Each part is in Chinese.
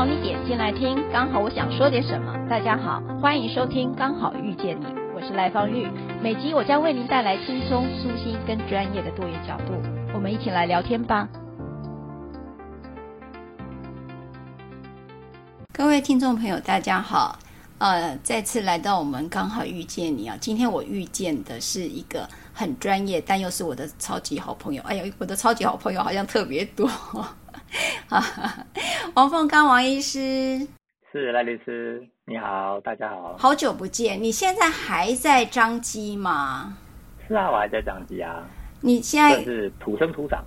好你点进来听，刚好我想说点什么。大家好，欢迎收听《刚好遇见你》，我是赖芳玉。每集我将为您带来轻松、舒心跟专业的多元角度，我们一起来聊天吧。各位听众朋友，大家好。呃，再次来到我们刚好遇见你啊！今天我遇见的是一个很专业，但又是我的超级好朋友。哎呀，我的超级好朋友好像特别多。王凤刚王医师，是赖律师，你好，大家好，好久不见。你现在还在张基吗？是啊，我还在张基啊。你现在是土生土长，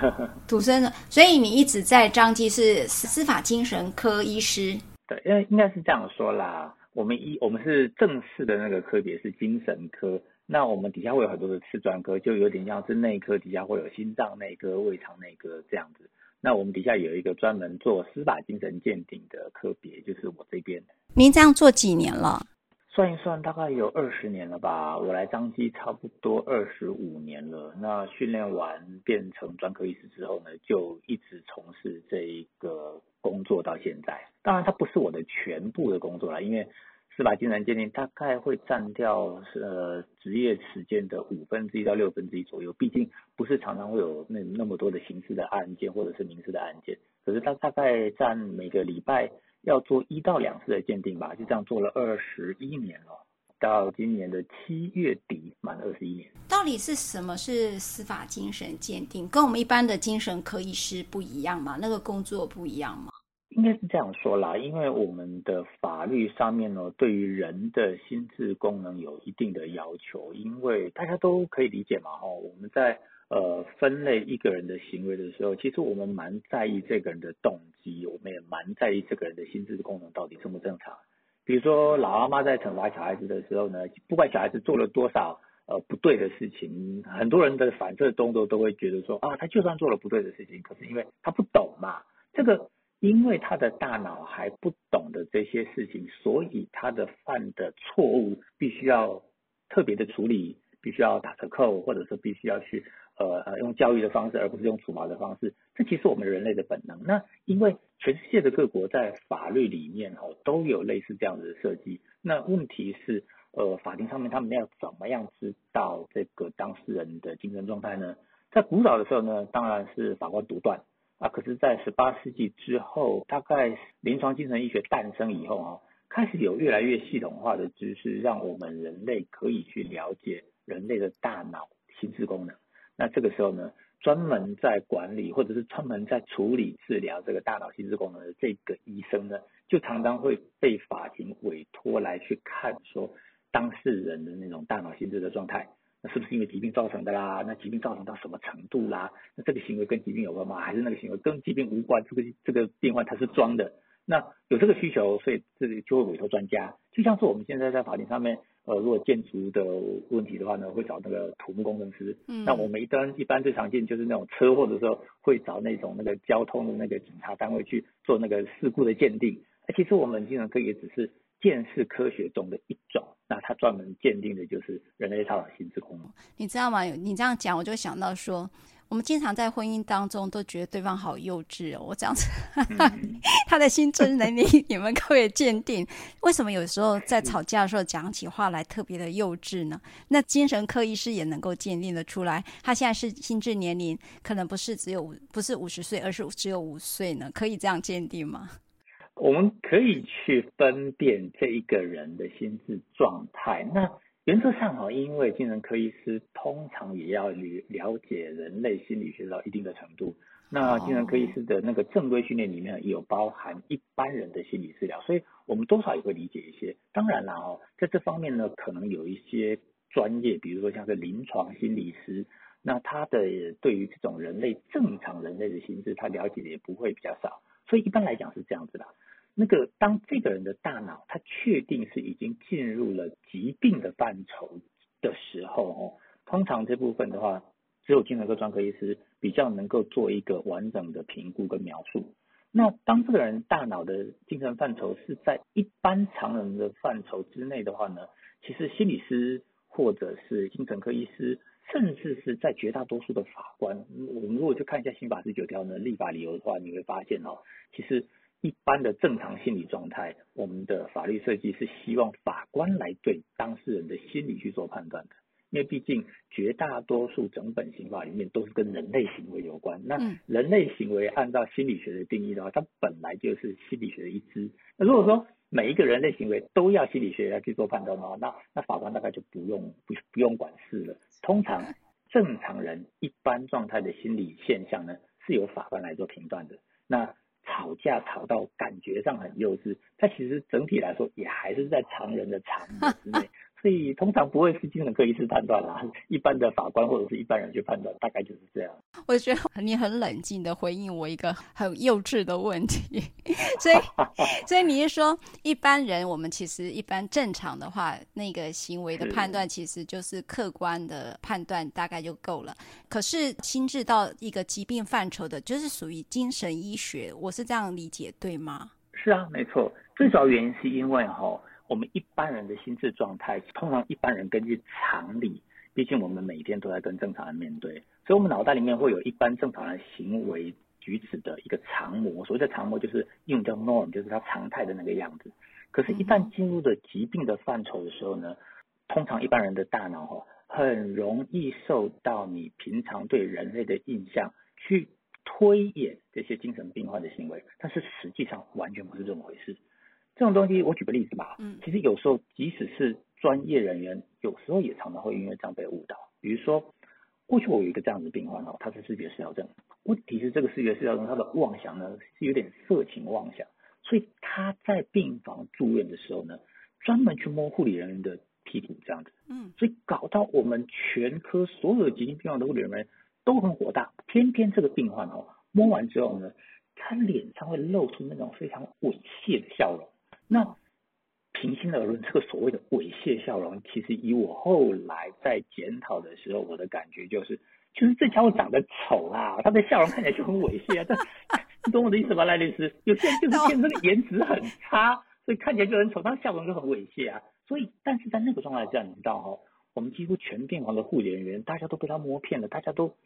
土生的，所以你一直在张基是司法精神科医师。对，因为应该是这样说啦。我们医我们是正式的那个科别是精神科，那我们底下会有很多的次专科，就有点像是内科底下会有心脏内科、胃肠内科这样子。那我们底下有一个专门做司法精神鉴定的科别，就是我这边。您这样做几年了？算一算，大概有二十年了吧。我来彰基差不多二十五年了。那训练完变成专科医师之后呢，就一直从事这一个工作到现在。当然，它不是我的全部的工作啦，因为司法精神鉴定大概会占掉呃职业时间的五分之一到六分之一左右。毕竟不是常常会有那那么多的刑事的案件或者是民事的案件，可是它大概占每个礼拜。要做一到两次的鉴定吧，就这样做了二十一年了，到今年的七月底满二十一年。到底是什么是司法精神鉴定？跟我们一般的精神科医师不一样吗？那个工作不一样吗？应该是这样说啦，因为我们的法律上面呢，对于人的心智功能有一定的要求，因为大家都可以理解嘛，哈，我们在。呃，分类一个人的行为的时候，其实我们蛮在意这个人的动机，我们也蛮在意这个人的心智功能到底正不正常。比如说，老阿妈在惩罚小孩子的时候呢，不管小孩子做了多少呃不对的事情，很多人的反射动作都会觉得说啊，他就算做了不对的事情，可是因为他不懂嘛，这个因为他的大脑还不懂得这些事情，所以他的犯的错误必须要特别的处理，必须要打折扣，或者是必须要去。呃呃，用教育的方式，而不是用处罚的方式，这其实我们人类的本能。那因为全世界的各国在法律里面哦都有类似这样子的设计。那问题是，呃，法庭上面他们要怎么样知道这个当事人的精神状态呢？在古早的时候呢，当然是法官独断啊。可是，在十八世纪之后，大概临床精神医学诞生以后啊，开始有越来越系统化的知识，让我们人类可以去了解人类的大脑心智功能。那这个时候呢，专门在管理或者是专门在处理治疗这个大脑心智功能的这个医生呢，就常常会被法庭委托来去看说当事人的那种大脑心智的状态，那是不是因为疾病造成的啦？那疾病造成到什么程度啦？那这个行为跟疾病有关吗？还是那个行为跟疾病无关？这个这个病患他是装的？那有这个需求，所以这里就会委托专家，就像是我们现在在法庭上面。呃，如果建筑的问题的话呢，会找那个土木工程师。嗯，那我们一般一般最常见就是那种车祸的时候，会找那种那个交通的那个警察单位去做那个事故的鉴定。其实我们精神科也只是鉴识科学中的一种，那他专门鉴定的就是人类大脑心智功能。你知道吗？你这样讲，我就想到说。我们经常在婚姻当中都觉得对方好幼稚哦，我这样子，嗯、他的心智能力你们可以鉴定？为什么有时候在吵架的时候讲起话来特别的幼稚呢？那精神科医师也能够鉴定的出来，他现在是心智年龄可能不是只有五，不是五十岁，而是只有五岁呢？可以这样鉴定吗？我们可以去分辨这一个人的心智状态。那原则上哈，因为精神科医师通常也要了了解人类心理学到一定的程度。那精神科医师的那个正规训练里面也有包含一般人的心理治疗，所以我们多少也会理解一些。当然了哦，在这方面呢，可能有一些专业，比如说像是临床心理师，那他的对于这种人类正常人类的心智，他了解的也不会比较少。所以一般来讲是这样子的。那个当这个人的大脑他确定是已经进入了疾病的范畴的时候，哦，通常这部分的话，只有精神科专科医师比较能够做一个完整的评估跟描述。那当这个人大脑的精神范畴是在一般常人的范畴之内的话呢，其实心理师或者是精神科医师，甚至是在绝大多数的法官，我们如果去看一下刑法第九条呢，立法理由的话，你会发现哦，其实一般的正常心理状态，我们的法律设计是希望法官来对当事人的心理去做判断的。因为毕竟绝大多数整本刑法里面都是跟人类行为有关，那人类行为按照心理学的定义的话，它本来就是心理学的一支。那如果说每一个人类行为都要心理学来去做判断的话，那那法官大概就不用不不用管事了。通常正常人一般状态的心理现象呢，是由法官来做评断的。那吵架吵到感觉上很幼稚，他其实整体来说也还是在常人的常理之内。所以通常不会是精神科医师判断啦，一般的法官或者是一般人去判断，大概就是这样。我觉得你很冷静的回应我一个很幼稚的问题，所以 所以你是说一般人我们其实一般正常的话，那个行为的判断其实就是客观的判断大概就够了。可是心智到一个疾病范畴的，就是属于精神医学，我是这样理解对吗？是啊，没错。最主要原因是因为哈。我们一般人的心智状态，通常一般人根据常理，毕竟我们每天都在跟正常人面对，所以我们脑袋里面会有一般正常人行为举止的一个常模。所谓的常模就是英文叫 norm，就是他常态的那个样子。可是，一旦进入了疾病的范畴的时候呢，通常一般人的大脑哈，很容易受到你平常对人类的印象去推演这些精神病患的行为，但是实际上完全不是这么回事。这种东西，我举个例子吧。嗯，其实有时候即使是专业人员，有时候也常常会因为这样被误导。比如说，过去我有一个这样的病患哦，他是视觉失调症。问题是这个视觉失调症，他的妄想呢是有点色情妄想，所以他在病房住院的时候呢，专门去摸护理人员的屁股这样子。嗯，所以搞到我们全科所有的急性病患的护理人员都很火大。偏偏这个病患哦，摸完之后呢，他脸上会露出那种非常猥亵的笑容。那平心而论，这个所谓的猥亵笑容，其实以我后来在检讨的时候，我的感觉就是，就是这家伙长得丑啊，他的笑容看起来就很猥亵啊。但，你懂我的意思吧，赖律师？有些人就是天生的颜值很差，所以看起来就很丑，他笑容就很猥亵啊。所以，但是在那个状态下，你知道哈，我们几乎全病房的护理人员，大家都被他摸骗了，大家都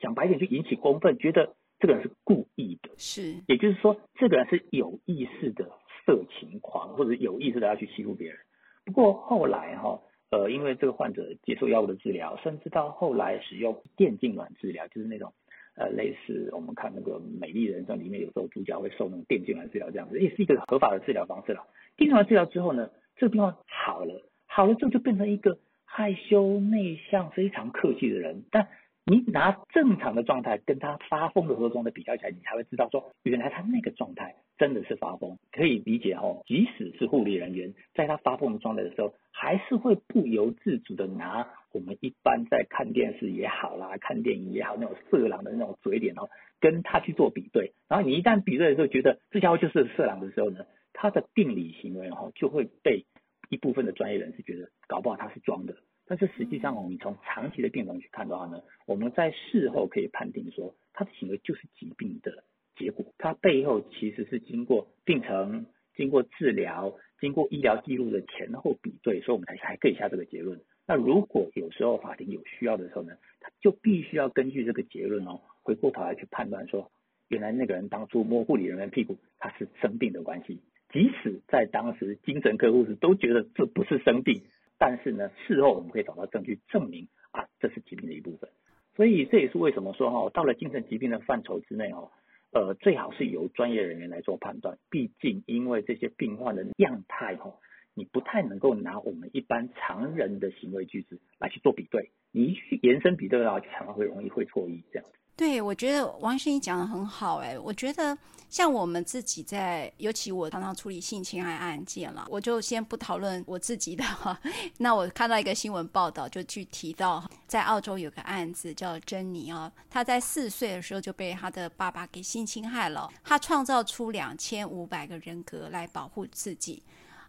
讲白点就引起公愤，觉得这个人是故意的，是，也就是说，这个人是有意识的。色情狂，或者有意识的要去欺负别人。不过后来哈，呃，因为这个患者接受药物的治疗，甚至到后来使用电痉挛治疗，就是那种呃类似我们看那个《美丽人生》里面有时候主角会受那种电痙攣治疗这样子，也是一个合法的治疗方式了。电痙攣治疗之后呢，这个病患好了，好了之后就变成一个害羞内向、非常客气的人，但。你拿正常的状态跟他发疯的时候状态比较起来，你才会知道说，原来他那个状态真的是发疯。可以理解哦，即使是护理人员，在他发疯的状态的时候，还是会不由自主的拿我们一般在看电视也好啦，看电影也好，那种色狼的那种嘴脸哦，跟他去做比对。然后你一旦比对的时候，觉得这家伙就是色狼的时候呢，他的病理行为哦，就会被一部分的专业人士觉得，搞不好他是装的。但是实际上，我们从长期的病程去看的话呢，我们在事后可以判定说，他的行为就是疾病的结果，他背后其实是经过病程、经过治疗、经过医疗记录的前后比对，所以我们才才可以下这个结论。那如果有时候法庭有需要的时候呢，他就必须要根据这个结论哦，回过头来去判断说，原来那个人当初摸护理人员屁股，他是生病的关系，即使在当时精神科护士都觉得这不是生病。但是呢，事后我们可以找到证据证明啊，这是疾病的一部分。所以这也是为什么说哈，到了精神疾病的范畴之内哦，呃，最好是由专业人员来做判断。毕竟因为这些病患的样态哈，你不太能够拿我们一般常人的行为举止来去做比对。你一去延伸比对的话，就常常会容易会错意这样子。对，我觉得王医师你讲的很好，哎，我觉得像我们自己在，尤其我常常处理性侵害案件了，我就先不讨论我自己的哈。那我看到一个新闻报道，就去提到在澳洲有个案子叫珍妮啊，她在四岁的时候就被她的爸爸给性侵害了，她创造出两千五百个人格来保护自己。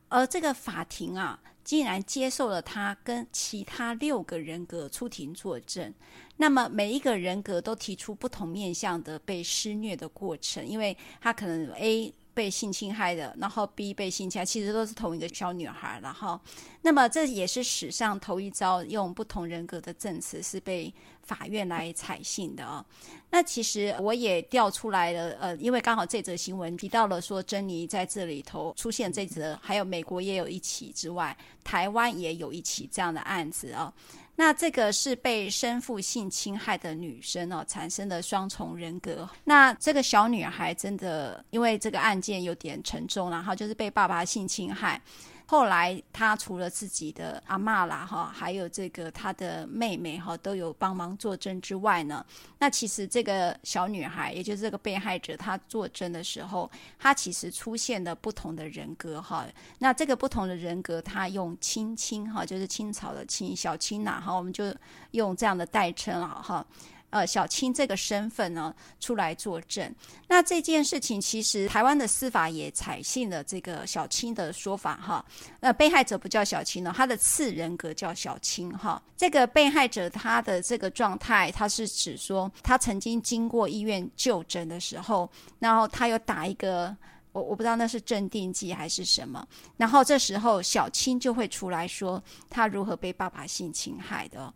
而这个法庭啊，竟然接受了他跟其他六个人格出庭作证。那么每一个人格都提出不同面向的被施虐的过程，因为他可能 A。被性侵害的，然后 B 被性侵害，其实都是同一个小女孩。然后，那么这也是史上头一遭用不同人格的证词是被法院来采信的啊、那其实我也调出来了，呃，因为刚好这则新闻提到了说珍妮在这里头出现这则，还有美国也有一起之外，台湾也有一起这样的案子啊、那这个是被生父性侵害的女生哦，产生的双重人格。那这个小女孩真的因为这个案件有点沉重，然后就是被爸爸性侵害。后来，他除了自己的阿嬷啦哈，还有这个他的妹妹哈，都有帮忙作证之外呢，那其实这个小女孩，也就是这个被害者，她作证的时候，她其实出现了不同的人格哈。那这个不同的人格，她用青青哈，就是青草的青，小青呐哈，我们就用这样的代称啊哈。呃，小青这个身份呢，出来作证。那这件事情其实台湾的司法也采信了这个小青的说法哈。那被害者不叫小青呢，他的次人格叫小青哈。这个被害者他的这个状态，他是指说他曾经经过医院就诊的时候，然后他有打一个我我不知道那是镇定剂还是什么，然后这时候小青就会出来说他如何被爸爸性侵害的。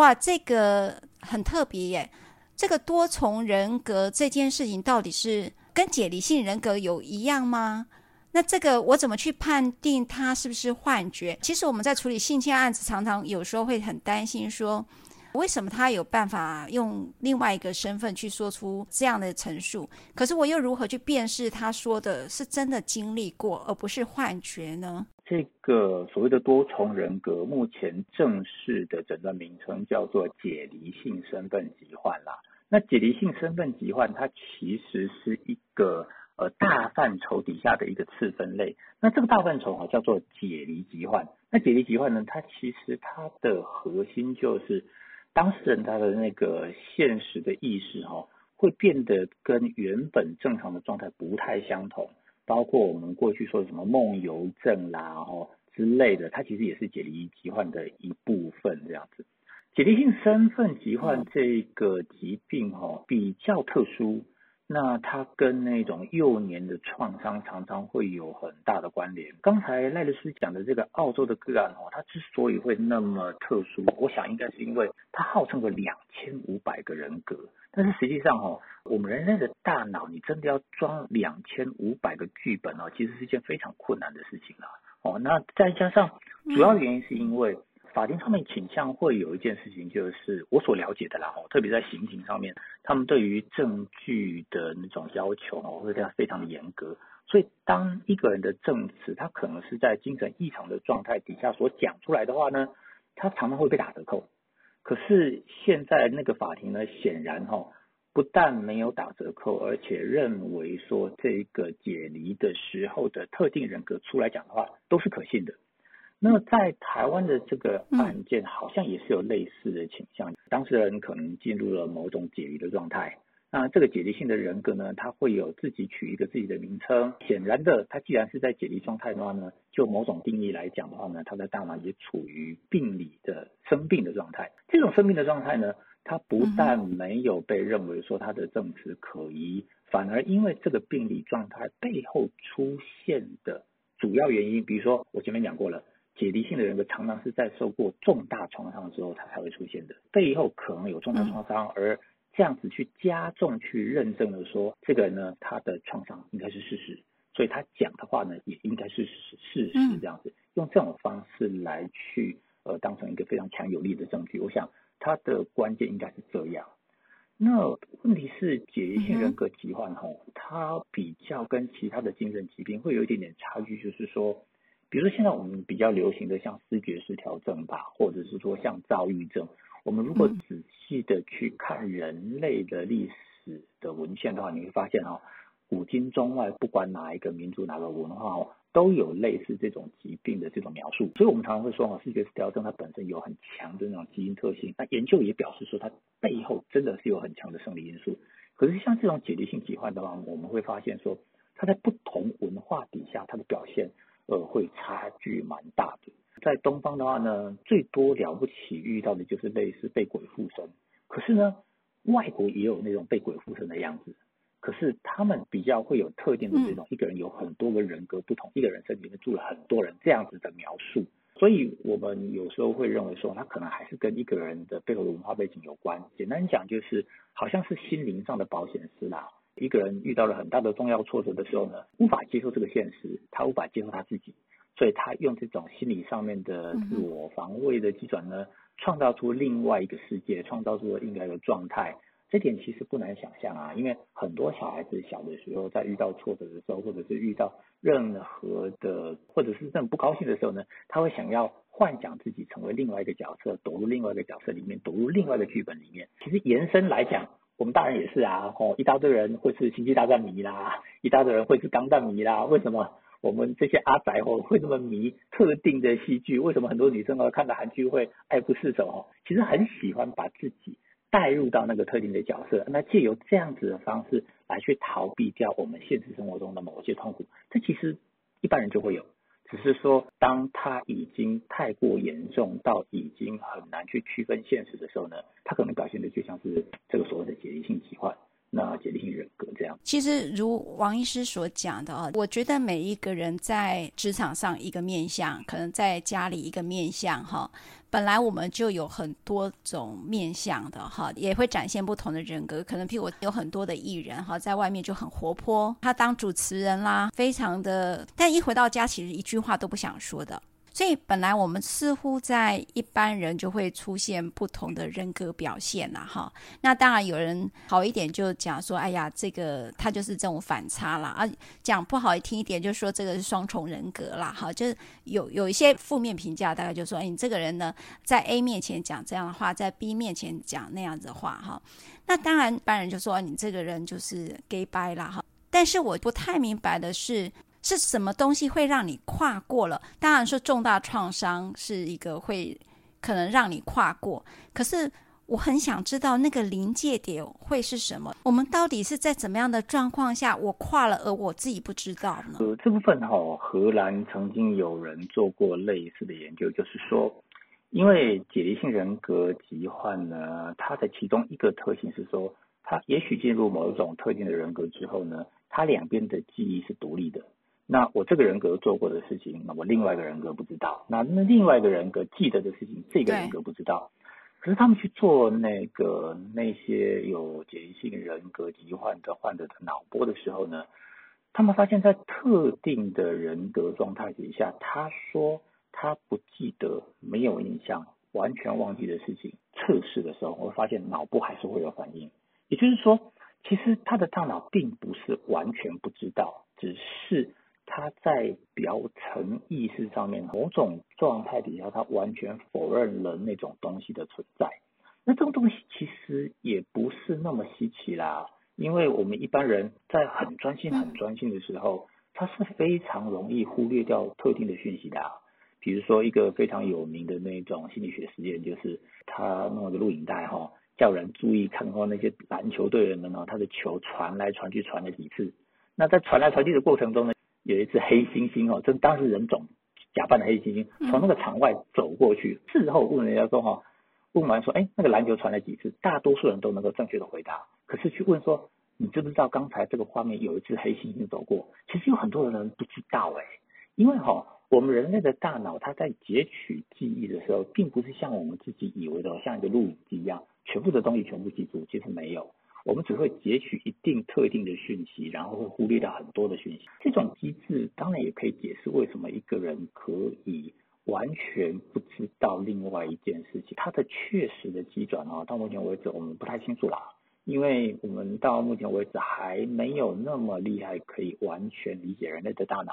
哇，这个很特别耶！这个多重人格这件事情到底是跟解离性人格有一样吗？那这个我怎么去判定他是不是幻觉？其实我们在处理性侵案子，常常有时候会很担心说，为什么他有办法用另外一个身份去说出这样的陈述？可是我又如何去辨识他说的是真的经历过，而不是幻觉呢？这个所谓的多重人格，目前正式的诊断名称叫做解离性身份疾患啦。那解离性身份疾患，它其实是一个呃大范畴底下的一个次分类。那这个大范畴啊叫做解离疾患。那解离疾患呢，它其实它的核心就是当事人他的那个现实的意识哈，会变得跟原本正常的状态不太相同。包括我们过去说的什么梦游症啦，然后之类的，它其实也是解离疾患的一部分，这样子。解离性身份疾患这个疾病哈比较特殊，那它跟那种幼年的创伤常常会有很大的关联。刚才赖律师讲的这个澳洲的个案哦，它之所以会那么特殊，我想应该是因为它号称个两千五百个人格。但是实际上哦，我们人类的大脑，你真的要装两千五百个剧本哦，其实是一件非常困难的事情了哦。那再加上主要原因是因为法庭上面倾向会有一件事情，就是我所了解的啦哦，特别在刑庭上面，他们对于证据的那种要求哦，会这样非常的严格。所以当一个人的证词，他可能是在精神异常的状态底下所讲出来的话呢，他常常会被打折扣。可是现在那个法庭呢，显然哈、哦，不但没有打折扣，而且认为说这个解离的时候的特定人格出来讲的话都是可信的。那么在台湾的这个案件，好像也是有类似的倾向，当事人可能进入了某种解离的状态。那这个解离性的人格呢，他会有自己取一个自己的名称。显然的，他既然是在解离状态的话呢，就某种定义来讲的话呢，他的大脑也处于病理的生病的状态。这种生病的状态呢，他不但没有被认为说他的证词可疑，反而因为这个病理状态背后出现的主要原因，比如说我前面讲过了，解离性的人格常常是在受过重大创伤之后，他才会出现的，背后可能有重大创伤而。这样子去加重去认证了，说这个人呢，他的创伤应该是事实，所以他讲的话呢，也应该是事事实这样子，用这种方式来去呃当成一个非常强有力的证据。我想他的关键应该是这样。那问题是解离性人格疾患哈，它比较跟其他的精神疾病会有一点点差距，就是说，比如说现在我们比较流行的像思觉失调症吧，或者是说像躁郁症。我们如果仔细的去看人类的历史的文献的话，你会发现哦，古今中外，不管哪一个民族、哪个文化哦，都有类似这种疾病的这种描述。所以，我们常常会说哦，思觉失调症它本身有很强的那种基因特性。那研究也表示说，它背后真的是有很强的生理因素。可是，像这种解离性疾患的话，我们会发现说，它在不同文化底下，它的表现呃会差距蛮大的。在东方的话呢，最多了不起遇到的就是类似被鬼附身。可是呢，外国也有那种被鬼附身的样子。可是他们比较会有特定的这种，一个人有很多个人格不同，一个人身体里面住了很多人这样子的描述。所以我们有时候会认为说，他可能还是跟一个人的背后的文化背景有关。简单讲就是，好像是心灵上的保险丝啦。一个人遇到了很大的重要挫折的时候呢，无法接受这个现实，他无法接受他自己。所以他用这种心理上面的自我防卫的机转呢，创造出另外一个世界，创造出了应该的状态。这点其实不难想象啊，因为很多小孩子小的时候，在遇到挫折的时候，或者是遇到任何的，或者是这种不高兴的时候呢，他会想要幻想自己成为另外一个角色，躲入另外一个角色里面，躲入另外一个剧本里面。其实延伸来讲，我们大人也是啊，哦，一大堆人会是星际大战迷啦，一大堆人会是钢弹迷啦，为什么？我们这些阿宅哦，会这么迷特定的戏剧？为什么很多女生哦看到韩剧会爱不释手哦？其实很喜欢把自己带入到那个特定的角色，那借由这样子的方式来去逃避掉我们现实生活中的某些痛苦。这其实一般人就会有，只是说当他已经太过严重到已经很难去区分现实的时候呢，他可能表现的就像是这个所谓的解离性疾患。那解离性人格这样，其实如王医师所讲的啊，我觉得每一个人在职场上一个面相，可能在家里一个面相哈，本来我们就有很多种面相的哈，也会展现不同的人格。可能譬如我有很多的艺人哈，在外面就很活泼，他当主持人啦，非常的，但一回到家，其实一句话都不想说的。所以本来我们似乎在一般人就会出现不同的人格表现啦，哈。那当然有人好一点就讲说，哎呀，这个他就是这种反差啦。啊。讲不好听一点就说这个是双重人格啦，哈。就是有有一些负面评价，大概就说，哎，你这个人呢，在 A 面前讲这样的话，在 B 面前讲那样子的话，哈。那当然一般人就说你这个人就是 gay 掰啦，哈。但是我不太明白的是。是什么东西会让你跨过了？当然说重大创伤是一个会可能让你跨过，可是我很想知道那个临界点会是什么？我们到底是在怎么样的状况下我跨了，而我自己不知道呢？呃，这部分哈、哦，荷兰曾经有人做过类似的研究，就是说，因为解离性人格疾患呢，它的其中一个特性是说，它也许进入某一种特定的人格之后呢，它两边的记忆是独立的。那我这个人格做过的事情，那我另外一个人格不知道。那那另外一个人格记得的事情，这个人格不知道。可是他们去做那个那些有解离性人格疾患的患者的脑波的时候呢，他们发现，在特定的人格状态底下，他说他不记得、没有印象、完全忘记的事情，测试的时候，我发现脑波还是会有反应。也就是说，其实他的大脑并不是完全不知道，只是。他在表层意识上面某种状态底下，他完全否认了那种东西的存在。那这种东西其实也不是那么稀奇啦，因为我们一般人在很专心、很专心的时候，他是非常容易忽略掉特定的讯息的。比如说一个非常有名的那种心理学实验，就是他弄了个录影带哈，叫人注意看看那些篮球队员们哦，他的球传来传去传了几次。那在传来传去的过程中呢，有一只黑猩猩哦，这当时人种假扮的黑猩猩从那个场外走过去，事后问人家说哈，问完说，哎，那个篮球传了几次？大多数人都能够正确的回答。可是去问说，你知不知道刚才这个画面有一只黑猩猩走过？其实有很多人不知道哎，因为哈，我们人类的大脑它在截取记忆的时候，并不是像我们自己以为的像一个录影机一样，全部的东西全部记住，其实没有。我们只会截取一定特定的讯息，然后会忽略掉很多的讯息。这种机制当然也可以解释为什么一个人可以完全不知道另外一件事情。它的确实的机转啊，到目前为止我们不太清楚啦，因为我们到目前为止还没有那么厉害，可以完全理解人类的大脑。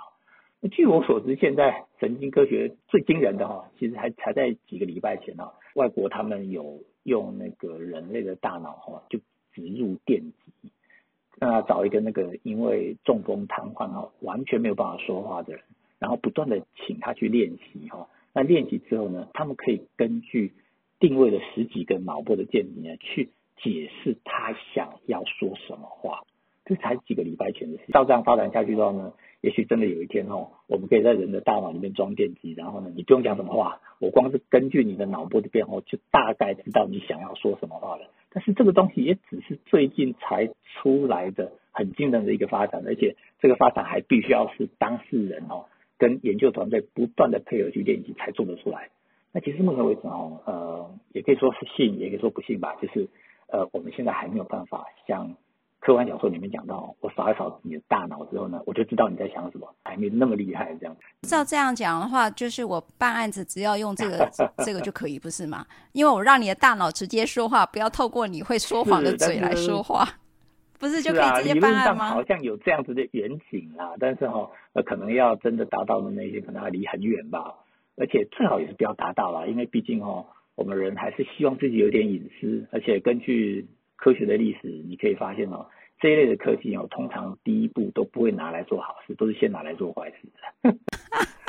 那据我所知，现在神经科学最惊人的哈，其实还才在几个礼拜前呢，外国他们有。用那个人类的大脑哈，就植入电极，那找一个那个因为中风瘫痪哈，完全没有办法说话的人，然后不断的请他去练习哈。那练习之后呢，他们可以根据定位了十几个脑波的电极呢，去解释他想要说什么话。这才几个礼拜前的事。照这样发展下去的话呢，也许真的有一天哦，我们可以在人的大脑里面装电极，然后呢，你不用讲什么话，我光是根据你的脑波的变化，就大概知道你想要说什么话了。但是这个东西也只是最近才出来的很惊人的一个发展，而且这个发展还必须要是当事人哦，跟研究团队不断的配合去练习才做得出来。那其实目前为止哦，呃，也可以说是信，也可以说不信吧，就是呃，我们现在还没有办法像。科幻小说里面讲到，我扫一扫你的大脑之后呢，我就知道你在想什么，还没那么厉害这样。照这样讲的话，就是我办案子只要用这个 这个就可以，不是吗？因为我让你的大脑直接说话，不要透过你会说谎的嘴来说话，是不是就可以直接办案吗？啊、好像有这样子的远景啦，但是哈、呃，可能要真的达到的那些，可能还离很远吧。而且最好也是不要达到啦，因为毕竟哦，我们人还是希望自己有点隐私，而且根据。科学的历史，你可以发现哦，这一类的科技哦，通常第一步都不会拿来做好事，都是先拿来做坏事的。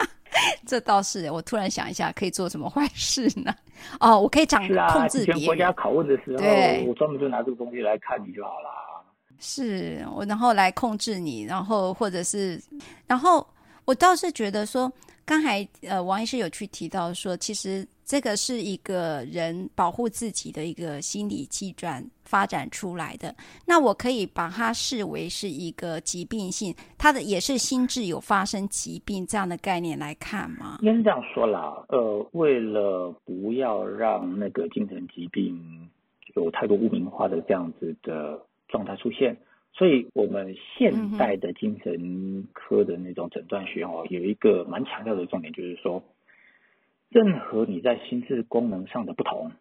这倒是，我突然想一下，可以做什么坏事呢？哦，我可以掌控制别人。是啊，以前国家拷问的时候，我专门就拿这个东西来看你就好了。是我，然后来控制你，然后或者是，然后我倒是觉得说，刚才呃，王医师有去提到说，其实。这个是一个人保护自己的一个心理机转发展出来的，那我可以把它视为是一个疾病性，它的也是心智有发生疾病这样的概念来看吗？应该是这样说啦，呃，为了不要让那个精神疾病有太多污名化的这样子的状态出现，所以我们现代的精神科的那种诊断学哦，有一个蛮强调的重点，就是说。任何你在心智功能上的不同，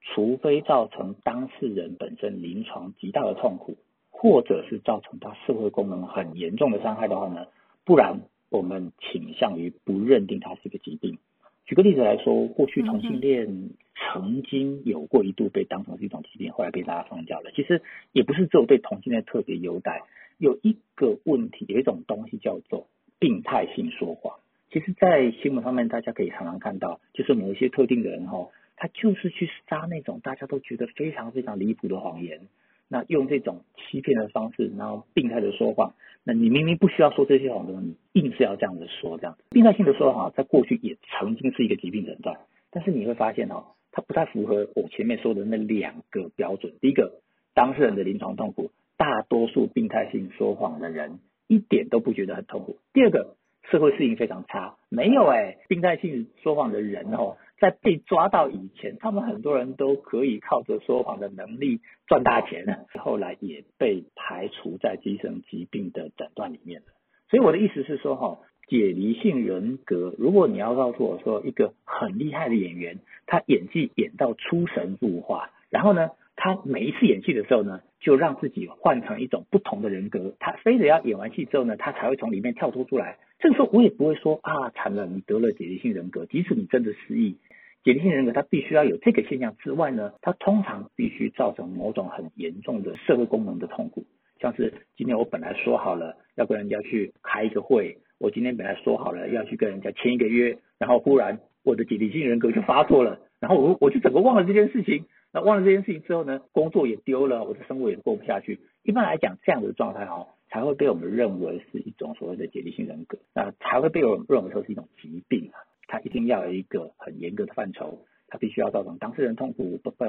除非造成当事人本身临床极大的痛苦，或者是造成他社会功能很严重的伤害的话呢，不然我们倾向于不认定它是一个疾病。举个例子来说，过去同性恋曾经有过一度被当成是一种疾病，后来被大家放掉了。其实也不是只有对同性恋特别优待，有一个问题，有一种东西叫做病态性说谎。其实，在新闻上面，大家可以常常看到，就是某一些特定的人哈，他就是去撒那种大家都觉得非常非常离谱的谎言，那用这种欺骗的方式，然后病态的说谎。那你明明不需要说这些谎的，你硬是要这样子说，这样子病态性的说谎，在过去也曾经是一个疾病诊断，但是你会发现哈，它不太符合我前面说的那两个标准。第一个，当事人的临床痛苦，大多数病态性说谎的人一点都不觉得很痛苦。第二个。社会适应非常差，没有哎、病态性说谎的人哦，在被抓到以前，他们很多人都可以靠着说谎的能力赚大钱，后来也被排除在精神疾病的诊断里面了。所以我的意思是说哈，解离性人格，如果你要告诉我说一个很厉害的演员，他演技演到出神入化，然后呢，他每一次演戏的时候呢，就让自己换成一种不同的人格，他非得要演完戏之后呢，他才会从里面跳脱出来。这个时候我也不会说啊，惨了，你得了解离性人格。即使你真的失忆，解离性人格他必须要有这个现象之外呢，他通常必须造成某种很严重的社会功能的痛苦。像是今天我本来说好了要跟人家去开一个会，我今天本来说好了要去跟人家签一个约，然后忽然我的解离性人格就发作了，然后我我就整个忘了这件事情。那忘了这件事情之后呢，工作也丢了，我的生活也过不下去。一般来讲，这样的状态哦。才会被我们认为是一种所谓的解离性人格，那才会被我们认为说是一种疾病啊。它一定要有一个很严格的范畴，它必须要造成当事人痛苦，不不，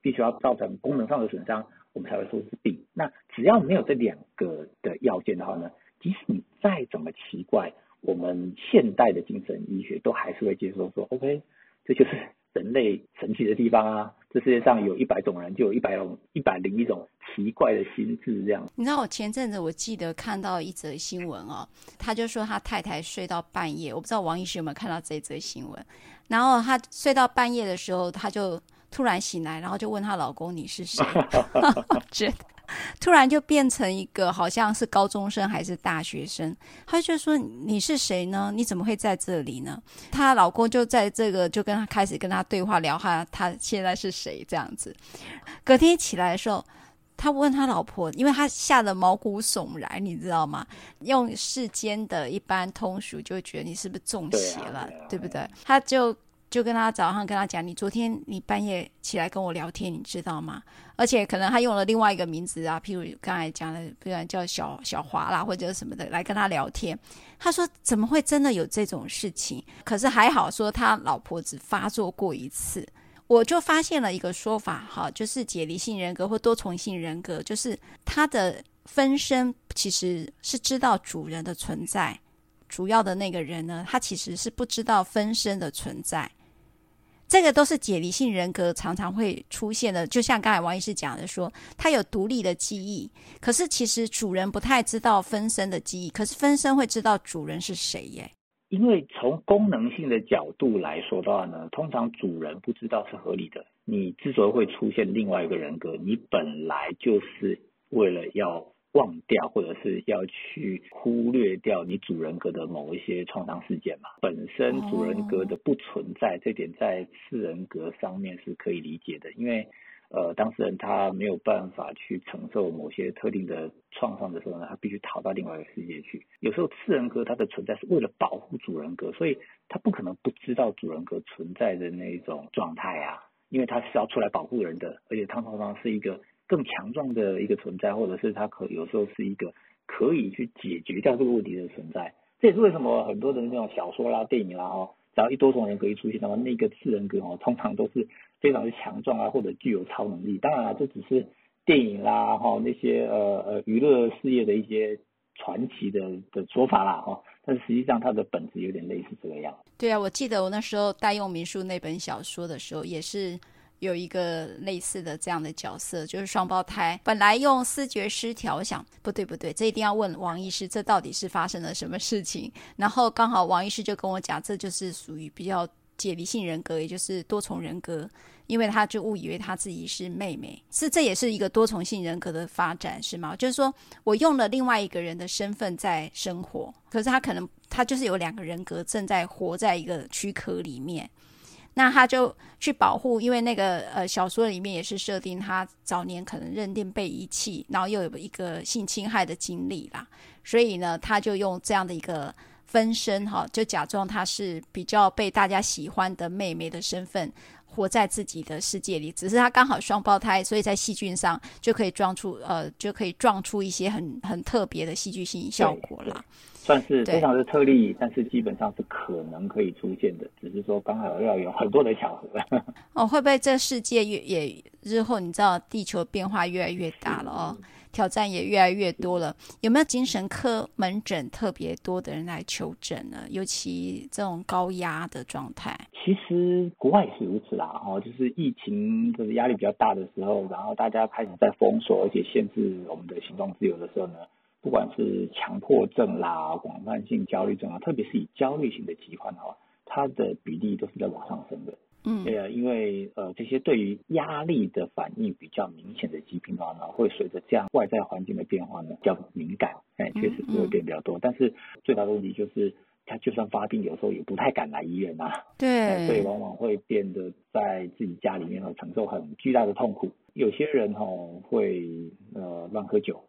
必须要造成功能上的损伤，我们才会说是病。那只要没有这两个的要件的话呢，即使你再怎么奇怪，我们现代的精神医学都还是会接受说，OK，这就是人类神奇的地方啊。这世界上有一百种人，就有一百种一百零一种奇怪的心智，这样。你知道我前阵子我记得看到一则新闻哦，他就说他太太睡到半夜，我不知道王医师有没有看到这则新闻。然后他睡到半夜的时候，他就突然醒来，然后就问他老公：“你是谁？” 觉得突然就变成一个好像是高中生还是大学生，他就说，你是谁呢？你怎么会在这里呢？她老公就在这个就跟他开始跟他对话聊他他现在是谁这样子。隔天起来的时候，他问他老婆，因为他吓得毛骨悚然，你知道吗？用世间的一般通俗就觉得你是不是中邪了，对，啊对，啊、对不对？他就。就跟他早上跟他讲，你昨天你半夜起来跟我聊天，你知道吗？而且可能他用了另外一个名字啊，譬如刚才讲的，不然叫小小华啦，或者什么的来跟他聊天。他说怎么会真的有这种事情？可是还好说他老婆只发作过一次。我就发现了一个说法，哈，就是解离性人格或多重性人格，就是他的分身其实是知道主人的存在，主要的那个人呢，他其实是不知道分身的存在。这个都是解离性人格常常会出现的，就像刚才王医师讲的说，说他有独立的记忆，可是其实主人不太知道分身的记忆，可是分身会知道主人是谁耶。因为从功能性的角度来说的话呢，通常主人不知道是合理的。你之所以会出现另外一个人格，你本来就是为了要。忘掉，或者是要去忽略掉你主人格的某一些创伤事件嘛？本身主人格的不存在，这点在次人格上面是可以理解的，因为呃，当事人他没有办法去承受某些特定的创伤的时候呢，他必须逃到另外一个世界去。有时候次人格它的存在是为了保护主人格，所以他不可能不知道主人格存在的那种状态啊，因为他是要出来保护人的，而且他常常是一个。更强壮的一个存在，或者是他可有时候是一个可以去解决掉这个问题的存在。这也是为什么很多的那种小说啦、电影啦哦，只要一多重人格一出现的话，那个次人格哦，通常都是非常的强壮啊，或者具有超能力。当然了，这只是电影啦哈那些呃呃娱乐事业的一些传奇的的说法啦哈，但是实际上它的本质有点类似这个样。对啊，我记得我那时候代用民宿那本小说的时候也是。有一个类似的这样的角色，就是双胞胎，本来用思觉失调，想不对不对，这一定要问王医师，这到底是发生了什么事情？然后刚好王医师就跟我讲，这就是属于比较解离性人格，也就是多重人格，因为他就误以为他自己是妹妹，是这也是一个多重性人格的发展，是吗？就是说我用了另外一个人的身份在生活，可是他可能他就是有两个人格正在活在一个躯壳里面。那他就去保护，因为那个呃小说里面也是设定他早年可能认定被遗弃，然后又有一个性侵害的经历啦，所以呢，他就用这样的一个分身哈，就假装他是比较被大家喜欢的妹妹的身份，活在自己的世界里。只是他刚好双胞胎，所以在细菌上就可以撞出呃就可以撞出一些很很特别的戏剧性效果啦。算是非常的特例，但是基本上是可能可以出现的，只是说刚好要有很多的巧合。哦，会不会这世界越也日后你知道地球变化越来越大了哦，挑战也越来越多了，有没有精神科门诊特别多的人来求诊呢？尤其这种高压的状态。其实国外也是如此啦，哦，就是疫情就是压力比较大的时候，然后大家开始在封锁，而且限制我们的行动自由的时候呢。不管是强迫症啦、广泛性焦虑症啊，特别是以焦虑型的疾患哈，它的比例都是在往上升的。嗯，呃，因为呃这些对于压力的反应比较明显的疾病的话呢，会随着这样外在环境的变化呢，比较敏感，哎，确实是会变比较多。嗯嗯、但是最大的问题就是，他就算发病，有时候也不太敢来医院呐、啊。对，所以往往会变得在自己家里面呢承受很巨大的痛苦。有些人哈会呃乱喝酒。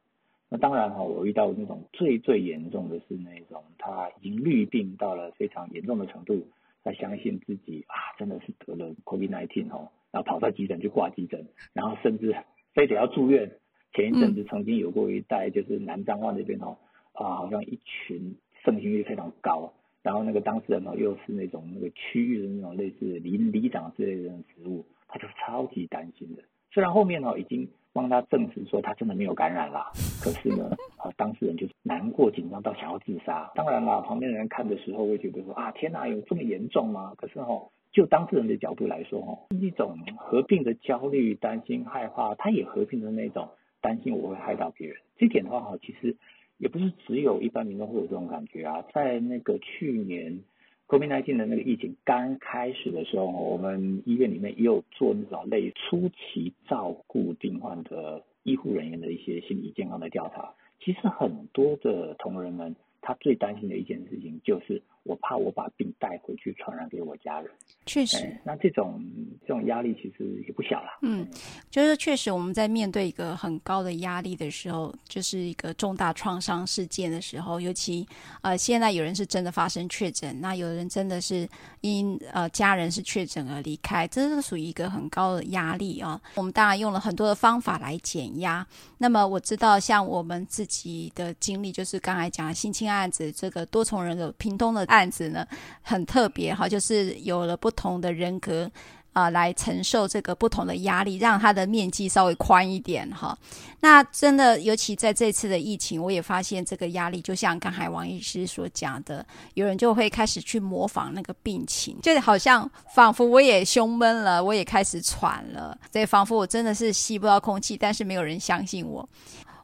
那当然哈，我遇到那种最最严重的是那种他已经虑病到了非常严重的程度，他相信自己啊真的是得了 COVID-19 哈，然后跑到急诊去挂急诊，然后甚至非得要住院。前一阵子曾经有过一代就是南彰化那边哦，啊好像一群盛行率非常高，然后那个当事人哦又是那种那个区域的那种类似里里长之类的职务，他就超级担心的。虽然后面哦已经。帮他证实说他真的没有感染啦，可是呢，啊，当事人就是难过紧张到想要自杀。当然啦，旁边的人看的时候会觉得说啊，天哪，有这么严重吗？可是哦，就当事人的角度来说哦，一种合并的焦虑、担心、害怕，他也合并的那种担心我会害到别人。这点的话哈，其实也不是只有一般民众会有这种感觉啊，在那个去年。COVID-19 的那个疫情刚开始的时候，我们医院里面也有做那种类初期照顾病患的医护人员的一些心理健康的调查，其实很多的同仁们，他最担心的一件事情就是。我怕我把病带回去传染给我家人，确实，哎、那这种这种压力其实也不小了。嗯，就是确实我们在面对一个很高的压力的时候，就是一个重大创伤事件的时候，尤其呃现在有人是真的发生确诊，那有人真的是因呃家人是确诊而离开，这是属于一个很高的压力啊。我们当然用了很多的方法来减压。那么我知道，像我们自己的经历，就是刚才讲的性侵案子，这个多重人的屏东的。案子呢很特别哈，就是有了不同的人格啊、来承受这个不同的压力，让他的面积稍微宽一点哈。那真的，尤其在这次的疫情，我也发现这个压力，就像刚才王医师所讲的，有人就会开始去模仿那个病情，就好像仿佛我也胸闷了，我也开始喘了，对，仿佛我真的是吸不到空气，但是没有人相信我。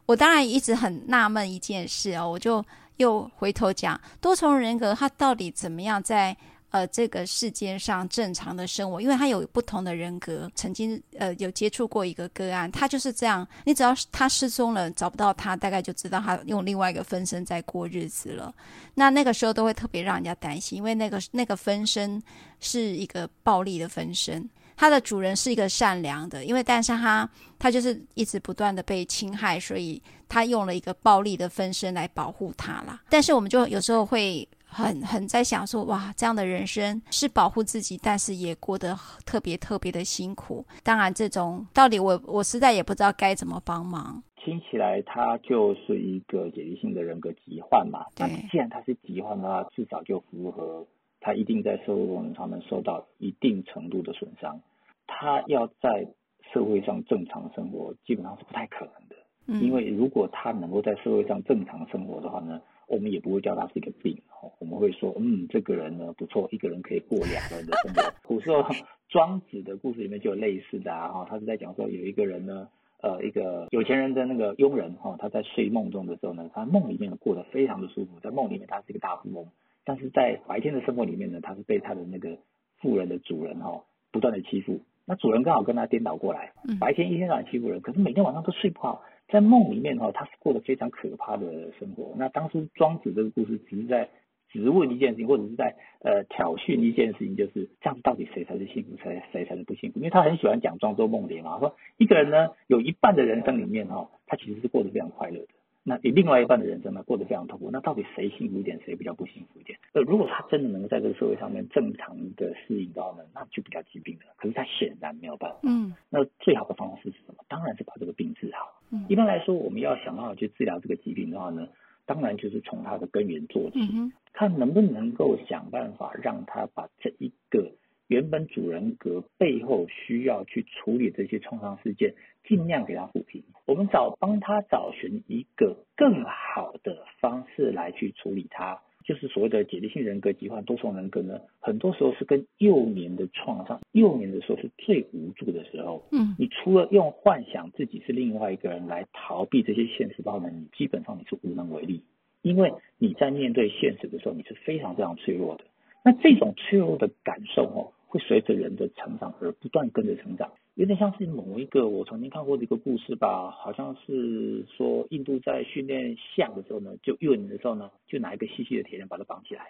我当然一直很纳闷一件事哦，我就。又回头讲多重人格，他到底怎么样在呃这个世间上正常的生活？因为他有不同的人格。曾经呃有接触过一个个案，他就是这样。你只要他失踪了，找不到他，大概就知道他用另外一个分身在过日子了。那那个时候都会特别让人家担心，因为那个那个分身是一个暴力的分身。他的主人是一个善良的，因为但是它它就是一直不断的被侵害，所以他用了一个暴力的分身来保护它啦。但是我们就有时候会很很在想说，哇，这样的人生是保护自己，但是也过得特别特别的辛苦。当然，这种道理我我实在也不知道该怎么帮忙。听起来他就是一个解离性的人格疾患嘛。对。那既然他是疾患的话，至少就符合他一定在社会功能上面受到一定程度的损伤。他要在社会上正常生活，基本上是不太可能的。嗯，因为如果他能够在社会上正常生活的话呢，我们也不会叫他是一个病。我们会说，嗯，这个人呢不错，一个人可以过两个人的生活。古时候庄子的故事里面就有类似的啊，哈，他是在讲说有一个人呢，呃，一个有钱人的那个佣人，哈，他在睡梦中的时候呢，他梦里面过得非常的舒服，在梦里面他是一个大富翁，但是在白天的生活里面呢，他是被他的那个富人的主人哈不断的欺负。那主人刚好跟他颠倒过来，白天一天到晚欺负人，可是每天晚上都睡不好，在梦里面哈，他是过得非常可怕的生活。那当初庄子这个故事只是在质问一件事情，或者是在呃挑衅一件事情，就是这样子到底谁才是幸福，谁谁才是不幸福？因为他很喜欢讲庄周梦蝶嘛，说一个人呢有一半的人生里面哈，他其实是过得非常快乐的。那你另外一半的人生呢，过得非常痛苦。那到底谁幸福一点，谁比较不幸福一点？呃，如果他真的能够在这个社会上面正常的适应到呢，那就比较疾病了。可是他显然没有办法。嗯。那最好的方式是什么？当然是把这个病治好。嗯。一般来说，我们要想办法去治疗这个疾病的话呢，当然就是从他的根源做起，嗯，看能不能够想办法让他把这一个。原本主人格背后需要去处理这些创伤事件，尽量给他抚平。我们找帮他找寻一个更好的方式来去处理他，就是所谓的解离性人格疾患多重人格呢。很多时候是跟幼年的创伤，幼年的时候是最无助的时候。嗯，你除了用幻想自己是另外一个人来逃避这些现实的话呢，你基本上你是无能为力，因为你在面对现实的时候，你是非常非常脆弱的。那这种脆弱的感受哦。会随着人的成长而不断跟着成长，有点像是某一个我曾经看过的一个故事吧，好像是说印度在训练象的时候呢，就幼年的时候呢，就拿一个细细的铁链把它绑起来，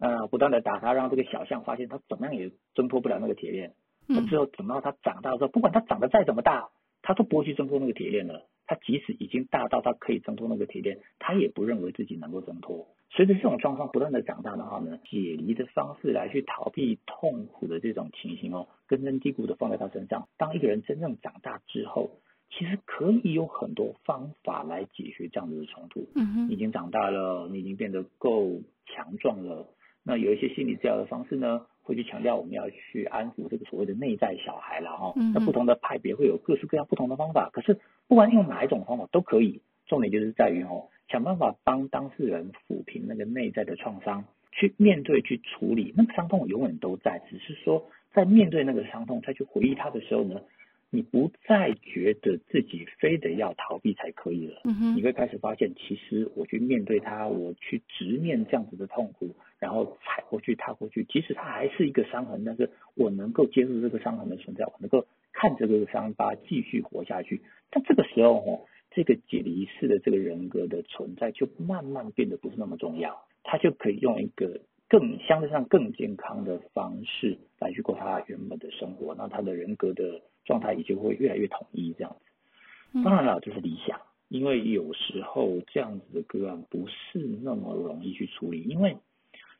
呃，不断的打它，让这个小象发现它怎么样也挣脱不了那个铁链，那最后等到它长大的时候，不管它长得再怎么大，它都不会去挣脱那个铁链了。它即使已经大到它可以挣脱那个铁链，它也不认为自己能够挣脱。随着这种状况不断的长大的话呢，解离的方式来去逃避痛苦的这种情形哦，根深蒂固的放在他身上。当一个人真正长大之后，其实可以有很多方法来解决这样子的冲突。嗯哼，你已经长大了，你已经变得够强壮了。那有一些心理治疗的方式呢，会去强调我们要去安抚这个所谓的内在小孩了哈。那不同的派别会有各式各样不同的方法，可是。不管用哪一种方法都可以，重点就是在于哦，想办法帮当事人抚平那个内在的创伤，去面对、去处理。那个伤痛永远都在，只是说在面对那个伤痛，再去回忆它的时候呢，你不再觉得自己非得要逃避才可以了。嗯哼，你会开始发现，其实我去面对它，我去直面这样子的痛苦，然后踩过去、踏过去，即使它还是一个伤痕，但是我能够接受这个伤痕的存在，我能够。看着这个伤疤继续活下去。但这个时候哦，这个解离式的这个人格的存在就慢慢变得不是那么重要，他就可以用一个更相对上更健康的方式来去过他原本的生活，那他的人格的状态也就会越来越统一这样子。当然了，这是理想。因为有时候这样子的个案不是那么容易去处理，因为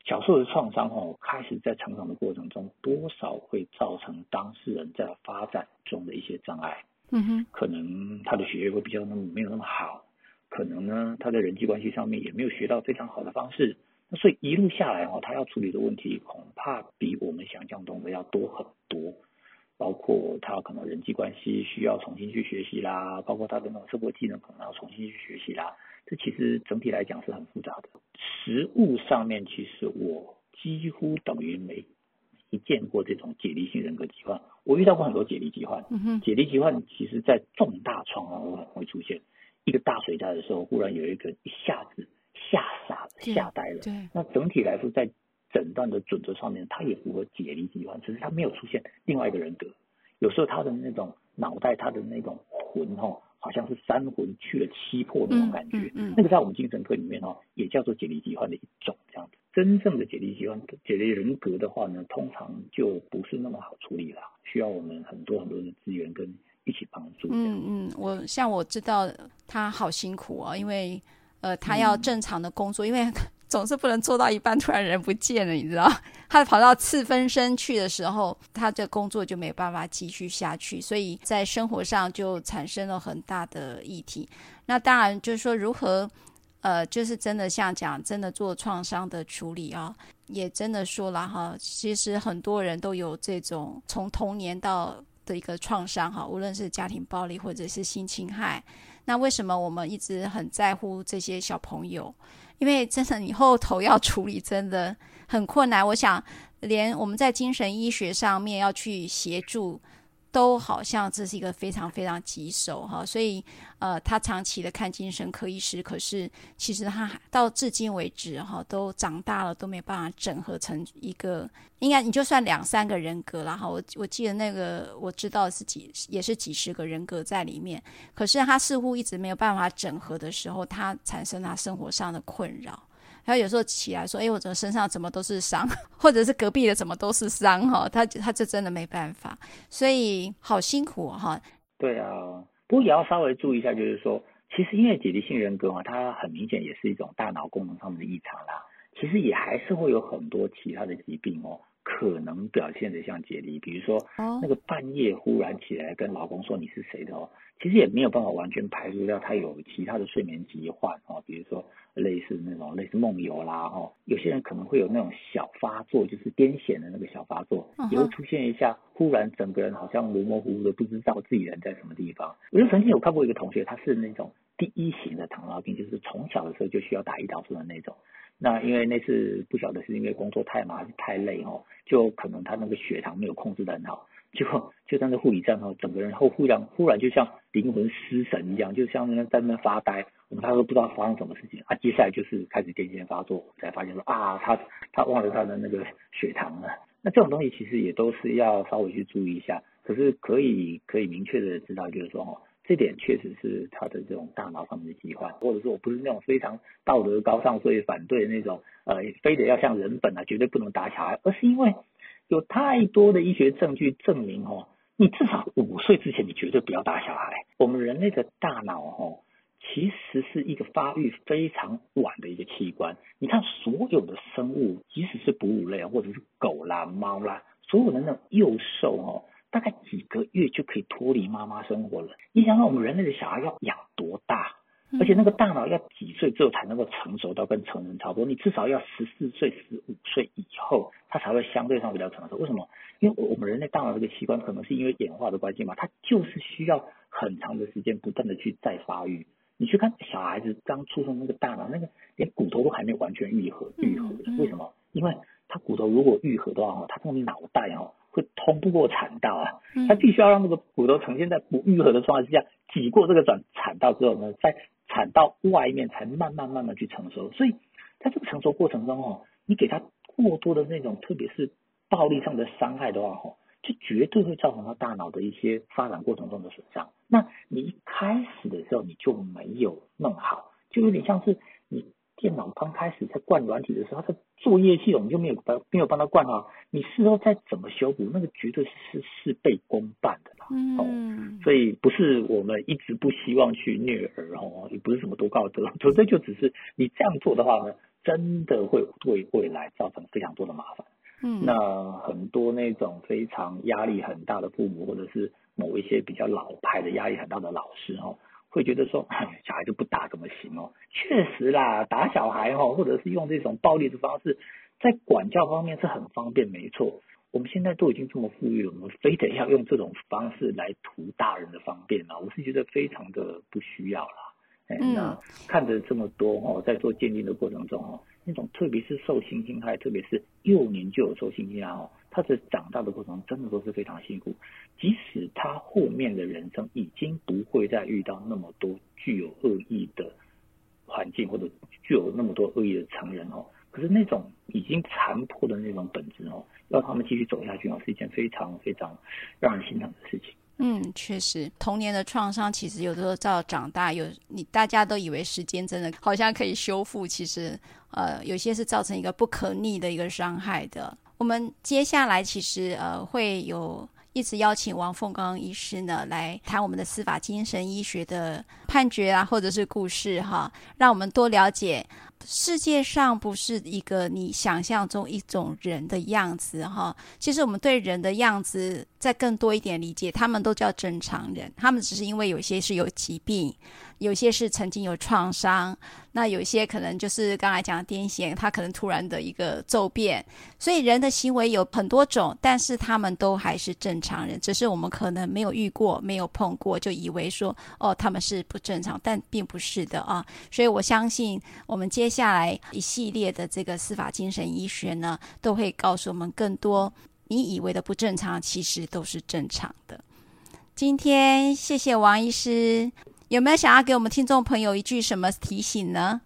小时候的创伤哦，开始在成长的过程中，多少会造成当事人在发展中的一些障碍。嗯哼，可能他的学业会比较那么没有那么好，可能呢他在人际关系上面也没有学到非常好的方式，那所以一路下来哦，他要处理的问题恐怕比我们想象中的要多很多。包括他可能人际关系需要重新去学习啦，包括他的那种生活技能可能要重新去学习啦。这其实整体来讲是很复杂的。实物上面，其实我几乎等于没没见过这种解离性人格疾患。我遇到过很多解离疾患，解离疾患其实在重大创伤会会出现。一个大水灾的时候，忽然有一个一下子吓傻了、吓呆了。对。那整体来说，在诊断的准则上面，他也符合解离疾患，只是他没有出现另外一个人格。有时候他的那种脑袋，他的那种魂哦，好像是三魂去了七魄那种感觉。嗯，嗯，嗯，那个在我们精神科里面哦，也叫做解离疾患的一种这样子。真正的解离疾患、解离人格的话呢，通常就不是那么好处理了，需要我们很多很多的资源跟一起帮助。嗯嗯，我像我知道他好辛苦啊、哦，因为呃，他要正常的工作，嗯、因为。总是不能做到一半，突然人不见了，你知道？他跑到次分身去的时候，他的工作就没办法继续下去，所以在生活上就产生了很大的议题。那当然就是说，如何呃，就是真的像讲，真的做创伤的处理啊，也真的说了哈，其实很多人都有这种从童年到的一个创伤哈，无论是家庭暴力或者是性侵害。那为什么我们一直很在乎这些小朋友？因为真的，你后头要处理真的很困难。我想，连我们在精神医学上面要去协助。都好像这是一个非常非常棘手哈，所以呃，他长期的看精神科医师，可是其实他到至今为止哈，都长大了都没办法整合成一个，应该你就算两三个人格了哈。我我记得那个我知道是几也是几十个人格在里面，可是他似乎一直没有办法整合的时候，他产生他生活上的困扰。他有时候起来说：“哎，我怎么身上怎么都是伤，或者是隔壁的怎么都是伤？”哈，他他就真的没办法，所以好辛苦哈。对啊，不过也要稍微注意一下，就是说，其实因为解离性人格嘛，它很明显也是一种大脑功能上面的异常啦。其实也还是会有很多其他的疾病哦，可能表现得像解离，比如说那个半夜忽然起来跟老公说你是谁的哦，其实也没有办法完全排除掉他有其他的睡眠疾患哦，比如说。类似那种类似梦游啦，哦，有些人可能会有那种小发作，就是癫痫的那个小发作，也会出现一下，忽然整个人好像模模糊糊的，不知道自己人在什么地方。我就曾经有看过一个同学，他是那种第一型的糖尿病，就是从小的时候就需要打胰岛素的那种。那因为那次不晓得是因为工作太忙太累哦，就可能他那个血糖没有控制得很好，就就在那护理站后，整个人后忽然忽然就像灵魂失神一样，就像在那发呆。我们他都不知道发生什么事情啊，接下来就是开始癫痫发作，才发现说啊，他他忘了他的那个血糖了。那这种东西其实也都是要稍微去注意一下。可是可以可以明确的知道，就是说哦，这点确实是他的这种大脑上面的疾患，或者说我不是那种非常道德高尚，所以反对那种呃，非得要像人本啊，绝对不能打小孩，而是因为有太多的医学证据证明哦，你至少五岁之前你绝对不要打小孩。我们人类的大脑哦。其实是一个发育非常晚的一个器官。你看，所有的生物，即使是哺乳类或者是狗啦、猫啦，所有的那种幼兽哦，大概几个月就可以脱离妈妈生活了。你想想，我们人类的小孩要养多大？而且那个大脑要几岁之后才能够成熟到跟成人差不多？你至少要十四岁、十五岁以后，它才会相对上比较成熟。为什么？因为我们人类大脑这个器官，可能是因为演化的关系嘛，它就是需要很长的时间，不断的去再发育。你去看小孩子刚出生那个大脑，那个连骨头都还没完全愈合，愈合的。为什么？因为他骨头如果愈合的话，他这个脑袋哈会通不过产道啊，他必须要让那个骨头呈现在不愈合的状态之下，挤过这个转产道之后呢，在产道外面才慢慢慢慢去成熟。所以在这个成熟过程中哦，你给他过多的那种，特别是暴力上的伤害的话哦，就绝对会造成他大脑的一些发展过程中的损伤。那你一开始的时候你就没有弄好，就有点像是你电脑刚开始在灌软体的时候，它的作业系统就没有帮没有帮他灌好，你事后再怎么修补，那个绝对是是事倍功半的啦。嗯、哦，所以不是我们一直不希望去虐儿哦，也不是什么多高德，纯粹就只是你这样做的话呢，真的会对未来造成非常多的麻烦。嗯，那很多那种非常压力很大的父母，或者是某一些比较老派的压力很大的老师哦，会觉得说，哎，小孩就不打怎么行哦？确实啦，打小孩哦，或者是用这种暴力的方式，在管教方面是很方便，没错。我们现在都已经这么富裕了，我们非得要用这种方式来图大人的方便吗？我是觉得非常的不需要啦。哎，那看着这么多哦，在做鉴定的过程中哦。那种特别是受性侵害，特别是幼年就有受性侵害哦，他的长大的过程真的都是非常辛苦。即使他后面的人生已经不会再遇到那么多具有恶意的环境，或者具有那么多恶意的成人哦，可是那种已经残破的那种本质哦，要他们继续走下去哦，是一件非常非常让人心疼的事情。嗯，确实，童年的创伤其实有时候到长大有你大家都以为时间真的好像可以修复，其实呃有些是造成一个不可逆的一个伤害的。我们接下来其实呃会有一直邀请王凤刚医师呢来谈我们的司法精神医学的判决啊，或者是故事哈，让我们多了解。世界上不是一个你想象中一种人的样子哈，其实我们对人的样子再更多一点理解，他们都叫正常人，他们只是因为有些是有疾病。有些是曾经有创伤，那有些可能就是刚才讲的癫痫，他可能突然的一个骤变。所以人的行为有很多种，但是他们都还是正常人，只是我们可能没有遇过、没有碰过，就以为说哦他们是不正常，但并不是的啊。所以我相信我们接下来一系列的这个司法精神医学呢，都会告诉我们更多，你以为的不正常，其实都是正常的。今天谢谢王医师。有没有想要给我们听众朋友一句什么提醒呢？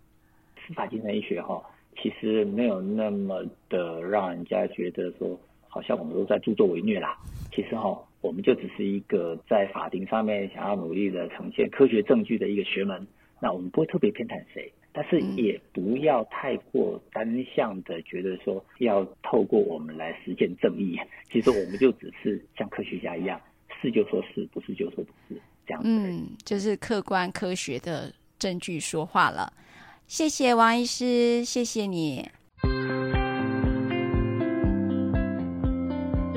司法精神医学哈，其实没有那么的让人家觉得说，好像我们都在助纣为虐啦。其实哈，我们就只是一个在法庭上面想要努力的呈现科学证据的一个学门。那我们不会特别偏袒谁，但是也不要太过单向的觉得说要透过我们来实践正义。其实我们就只是像科学家一样，是就说是，不是就说不是。嗯，就是客观科学的证据说话了。谢谢王医师，谢谢你。